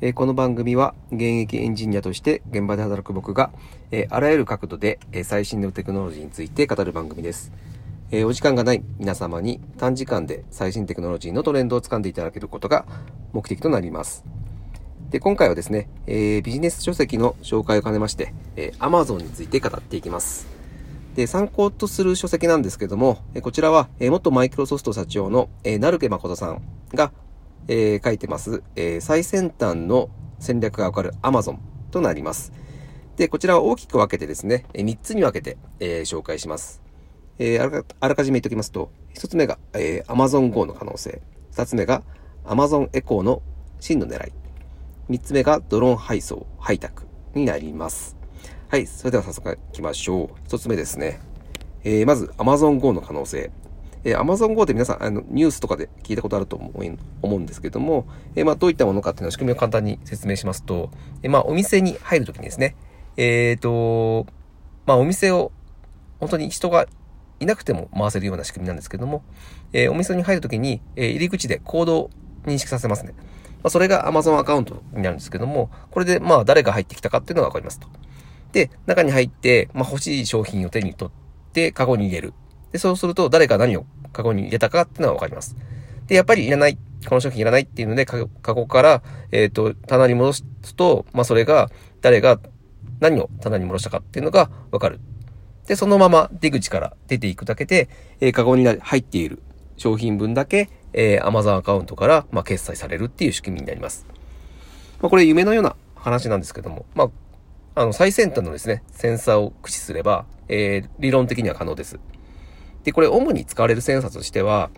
えこの番組は現役エンジニアとして現場で働く僕が、えあらゆる角度で、え最新のテクノロジーについて語る番組です。えお時間がない皆様に短時間で最新テクノロジーのトレンドを掴んでいただけることが目的となります。で、今回はですね、えビジネス書籍の紹介を兼ねまして、え Amazon について語っていきます。で、参考とする書籍なんですけども、こちらは、元マイクロソフト社長の、え、成毛誠さんが、えー書いてます、えー最先端の戦略がわかる Amazon となります。で、こちらは大きく分けてですね、3つに分けて、えー紹介します。えーあらかあらかじめ言っておきますと、1つ目が、えー Amazon Go の可能性。2つ目が Amazon Echo の真の狙い。3つ目がドローン配送、配託になります。はい、それでは早速行きましょう。1つ目ですね。えーまず Amazon Go の可能性。えー Amazon Go って皆さん、あの、ニュースとかで聞いたことあると思う思うんですけども、えーまあ、どういったものかっていうのを仕組みを簡単に説明しますと、えーまあ、お店に入るときにですね、えっ、と、まあ、お店を、本当に人がいなくても回せるような仕組みなんですけども、えお店に入るときに、え入り口でコードを認識させますね。まあ、それが Amazon アカウントになるんですけども、これで、まあ、誰が入ってきたかっていうのがわかりますと。で、中に入って、まあ、欲しい商品を手に取って、カゴに入れる。で、そうすると、誰が何をカゴに入れたかっていうのがわかります。で、やっぱりいらない、この商品いらないっていうので、カゴから、えっ、と、棚に戻すと、まあ、それが、誰が何を棚に戻したかっていうのがわかる。で、そのまま出口から出ていくだけで、えーカゴに入っている商品分だけ、えー Amazon アカウントから、まあ、決済されるっていう仕組みになります。まあ、これ夢のような話なんですけども、まあ、あの、最先端のですね、センサーを駆使すれば、えー理論的には可能です。で、これ主に使われるセンサーとしては、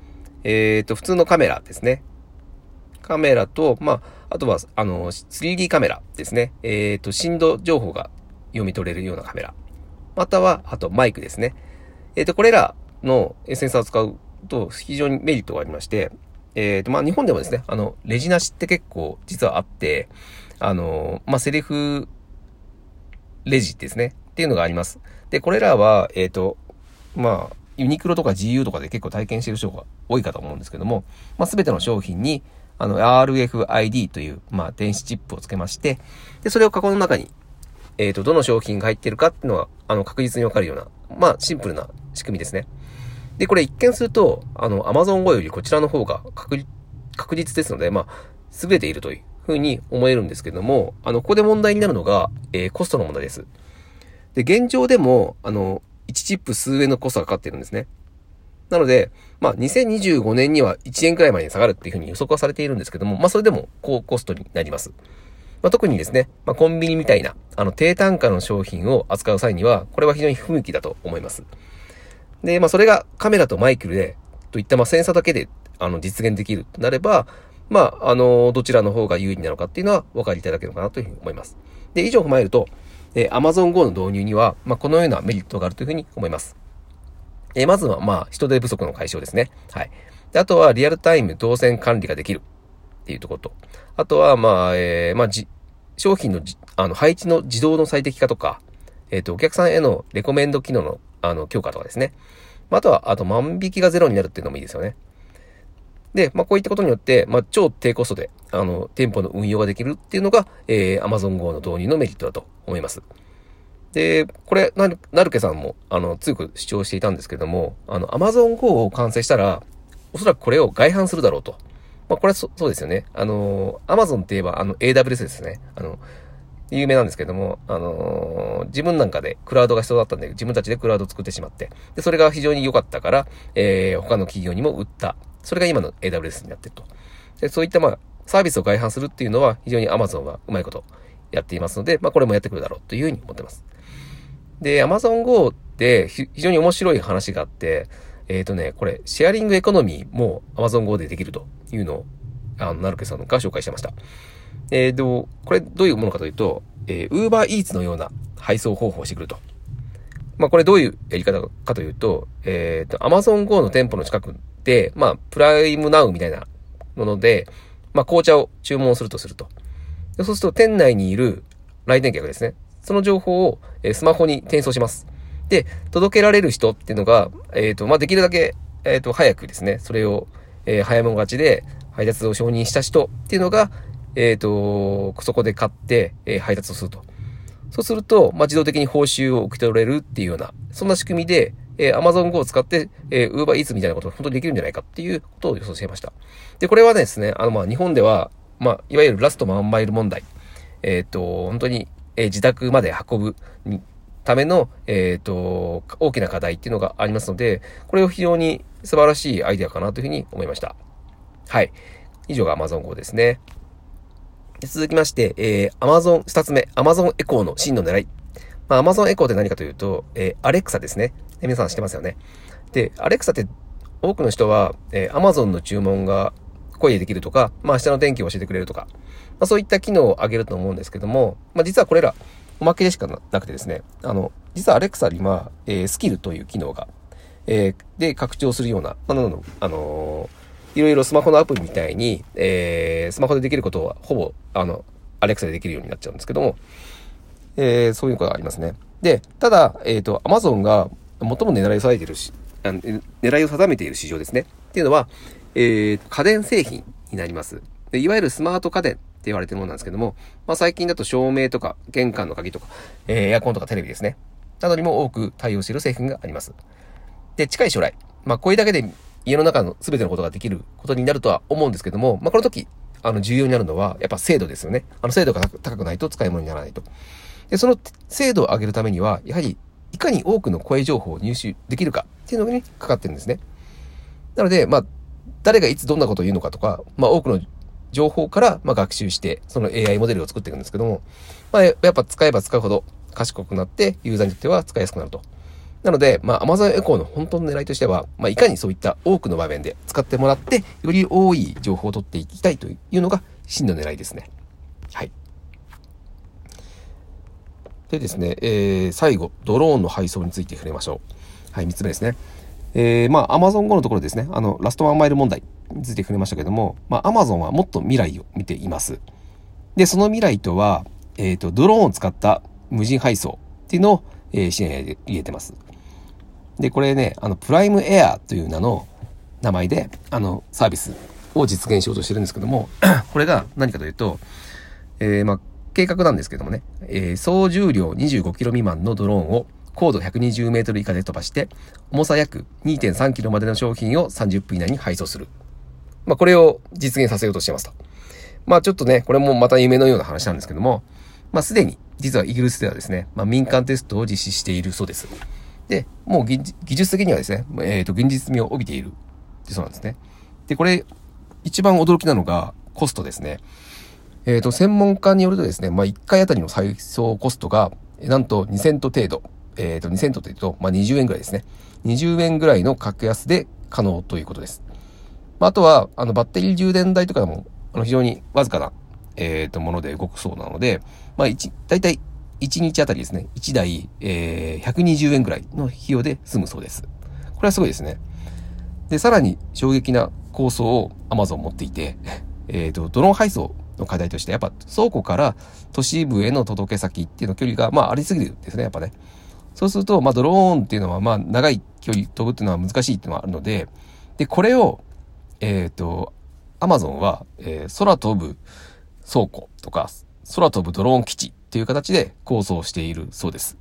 えっ、と、普通のカメラですね。カメラと、まあ、あとは、あの、3D カメラですね。えっ、と、振動情報が読み取れるようなカメラ。または、あとマイクですね。えっ、と、これらのセンサーを使うと非常にメリットがありまして、えっ、と、まあ、日本でもですね、あの、レジなしって結構実はあって、あの、まあ、セリフレジですね。っていうのがあります。で、これらは、えっ、と、まあ、ユニクロとか GU とかで結構体験してる人が多いかと思うんですけども、まあ、すべての商品に、あの、RFID という、まあ、電子チップをつけまして、で、それをカゴの中に、えっ、と、どの商品が入ってるかっていうのは、あの、確実にわかるような、まあ、シンプルな仕組みですね。で、これ一見すると、あの、Amazon Go よりこちらの方が確実確実ですので、まあ、優れているというふうに思えるんですけども、あの、ここで問題になるのが、えーコストの問題です。で、現状でも、あの、チップ数円のコストがかかってるんですね。なので、まあ、2025年には1円くらいまでに下がるっていうふうに予測はされているんですけども、まあ、それでも高コストになります。まあ、特にですね、まあ、コンビニみたいな、あの、低単価の商品を扱う際には、これは非常に不向きだと思います。で、まあ、それがカメラとマイクルで、といった、まあ、センサーだけで、あの、実現できるとなれば、まあ、あの、どちらの方が有利なのかっていうのはお分かりいただけるかなというふうに思います。で、以上を踏まえると、えー Amazon Go の導入には、まあ、このようなメリットがあるというふうに思います。えーまずは、まあ、人手不足の解消ですね。はい。で、あとは、リアルタイム動線管理ができるっていうところと、あとは、まあ、えーまあ、じ、商品のじ、あの、配置の自動の最適化とか、えっ、と、お客さんへのレコメンド機能の、あの、強化とかですね。まああとは、あと、万引きがゼロになるっていうのもいいですよね。で、まあ、こういったことによって、まあ、超低コストで、あの、店舗の運用ができるっていうのが、えー、Amazon Go の導入のメリットだと思います。で、これ、なる、なるけさんも、あの、強く主張していたんですけども、あの、Amazon Go を完成したら、おそらくこれを外販するだろうと。まあ、これはそそうですよね。あの、Amazon って言えば、あの、AWS ですね。あの、有名なんですけども、あのー自分なんかでクラウドが必要だったんで、自分たちでクラウドを作ってしまって、で、それが非常に良かったから、えー、他の企業にも売った。それが今の AWS になってると。で、そういったまあ、サービスを外販するっていうのは、非常に Amazon はうまいことやっていますので、まあ、これもやってくるだろうというふうに思ってます。で、Amazon Go って非常に面白い話があって、えっ、とね、これ、シェアリングエコノミーも Amazon Go でできるというのを、あの、なるけさんが紹介してました。えー、でも、これどういうものかというと、えー、Uber Eats のような配送方法をしてくると。まあ、これどういうやり方かというと、えっ、と、Amazon Go の店舗の近くで、まあ、プライムナウみたいなもので、まあ、紅茶を注文するとすると。そうすると、店内にいる来店客ですね。その情報を、えスマホに転送します。で、届けられる人っていうのが、えっ、と、まあ、できるだけ、えっ、と、早くですね、それを、えー早もん勝ちで配達を承認した人っていうのが、えっ、と、そこで買って、え、配達をすると。そうすると、まあ、自動的に報酬を受け取れるっていうような、そんな仕組みで、えー、Amazon Go を使って、えー、Uber Eats みたいなことが本当にできるんじゃないかっていうことを予想していました。で、これはですね、あの、まあ、日本では、まあ、いわゆるラストマンマイル問題。えっ、と、本当に、えー、自宅まで運ぶための、えっ、と、大きな課題っていうのがありますので、これを非常に素晴らしいアイデアかなというふうに思いました。はい。以上が Amazon Go ですね。続きまして、えー、Amazon、二つ目、Amazon Echo の真の狙い。まあ、Amazon Echo って何かというと、えー、Alexa ですね。皆さん知ってますよね。で、Alexa って多くの人は、えー、Amazon の注文が声でできるとか、まあ、下の天気を教えてくれるとか、まあ、そういった機能を挙げると思うんですけども、まあ、実はこれら、おまけでしかなくてですね、あの、実は Alexa には、えー、スキルという機能が、えー、で、拡張するような、まあ、なの、あのー、いろいろスマホのアプリみたいに、えー、スマホでできることは、ほぼ、あの、Alexa でできるようになっちゃうんですけども、えー、そういうことがありますね。で、ただ、えっ、ー、と、Amazon が最も狙いを定めているし、狙いを定めている市場ですね。っていうのは、えー、家電製品になります。でいわゆるスマート家電って言われてるものなんですけども、まあ最近だと照明とか玄関の鍵とか、えー、エアコンとかテレビですね。などにも多く対応している製品があります。で、近い将来、まあこれだけで家の中の全てのことができることになるとは思うんですけども、まあこの時、あの重要になるのは、やっぱ精度ですよね。あの精度が高くないと使い物にならないと。で、その精度を上げるためには、やはりいかに多くの声情報を入手できるかっていうのにかかってるんですね。なので、まあ、誰がいつどんなことを言うのかとか、まあ、多くの情報から、まあ、学習して、その AI モデルを作っていくんですけども、まあ、やっぱ使えば使うほど賢くなって、ユーザーにとっては使いやすくなると。なので、まあ、Amazon Echo の本当の狙いとしては、まあ、いかにそういった多くの場面で使ってもらって、より多い情報を取っていきたいというのが真の狙いですね。はい。でですね、えー、最後、ドローンの配送について触れましょう。はい、3つ目ですね。えー、まあ、Amazon 後のところですね、あの、ラストワンマイル問題について触れましたけども、まあ、Amazon はもっと未来を見ています。で、その未来とは、えっ、ー、と、ドローンを使った無人配送っていうのを、えー、視野に入れてます。で、これね、あの、プライムエアという名の名前で、あの、サービスを実現しようとしてるんですけども、これが何かというと、えー、まあ、計画なんですけどもね、えー、総重量 25kg 未満のドローンを高度120メートル以下で飛ばして、重さ約 2.3kg までの商品を30分以内に配送する。まあ、これを実現させようとしてますと。まあ、ちょっとね、これもまた夢のような話なんですけども、まあ、すでに、実はイギリスではですね、まあ、民間テストを実施しているそうです。で、もう技術的にはですね、えっ、ー、と、現実味を帯びているそうなんですね。で、これ、一番驚きなのがコストですね。えっ、ー、と、専門家によるとですね、まあ、1回あたりの配送コストが、なんと2セント程度。えっ、ー、と、2セントというと、まあ、20円ぐらいですね。20円ぐらいの格安で可能ということです。まあ、あとは、あの、バッテリー充電代とかも、あの、非常にわずかな、えっ、ー、と、もので動くそうなので、まあ、1、だいたい1日あたりですね、1台、えー、120円ぐらいの費用で済むそうです。これはすごいですね。で、さらに衝撃な構想を Amazon 持っていて、えっ、ー、と、ドローン配送の課題として、やっぱ倉庫から都市部への届け先っていうの距離が、まあ、ありすぎるんですね、やっぱね。そうすると、まあ、ドローンっていうのは、まあ、長い距離飛ぶっていうのは難しいっていうのがあるので、で、これを、えっ、ー、と、アマゾンは、えー、空飛ぶ倉庫とか、空飛ぶドローン基地っていう形で構想しているそうです。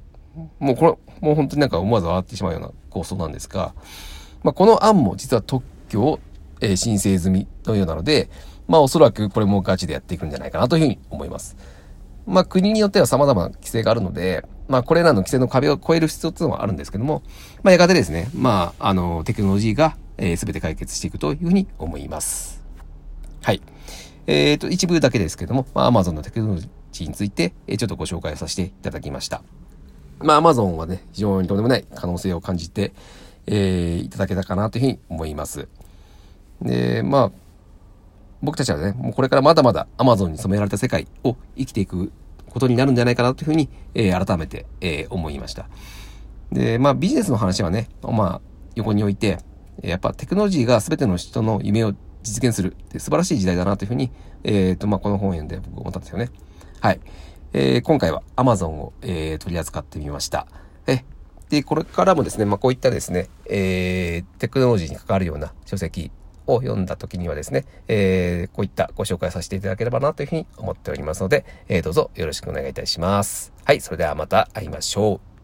もうこれ、もう本当になんか思わず笑ってしまうような構想なんですが、まあ、この案も実は特許を、えー、申請済みのようなので、まあおそらくこれもガチでやっていくんじゃないかなというふうに思います。まあ国によっては様々な規制があるので、まあこれらの規制の壁を越える必要っていうのはあるんですけども、まあやがてですね、まああのテクノロジーが、えー、全て解決していくというふうに思います。はい。えっ、ー、と、一部だけですけども、まあ Amazon のテクノロジーについて、えー、ちょっとご紹介させていただきました。まあ Amazon はね、非常にとんでもない可能性を感じて、えー、いただけたかなというふうに思います。で、まあ、僕たちはね、もうこれからまだまだ Amazon に染められた世界を生きていくことになるんじゃないかなというふうに、えー、改めて、えー、思いました。で、まあビジネスの話はね、まあ横に置いて、やっぱテクノロジーが全ての人の夢を実現するって素晴らしい時代だなというふうに、えっ、ー、と、まあこの本読んで僕思ったんですよね。はい。えー、今回は Amazon を、えー、取り扱ってみました。え、で、これからもですね、まあこういったですね、えー、テクノロジーに関わるような書籍を読んだ時にはですね、えー、こういったご紹介させていただければなというふうに思っておりますので、えー、どうぞよろしくお願いいたします。はい、それではまた会いましょう。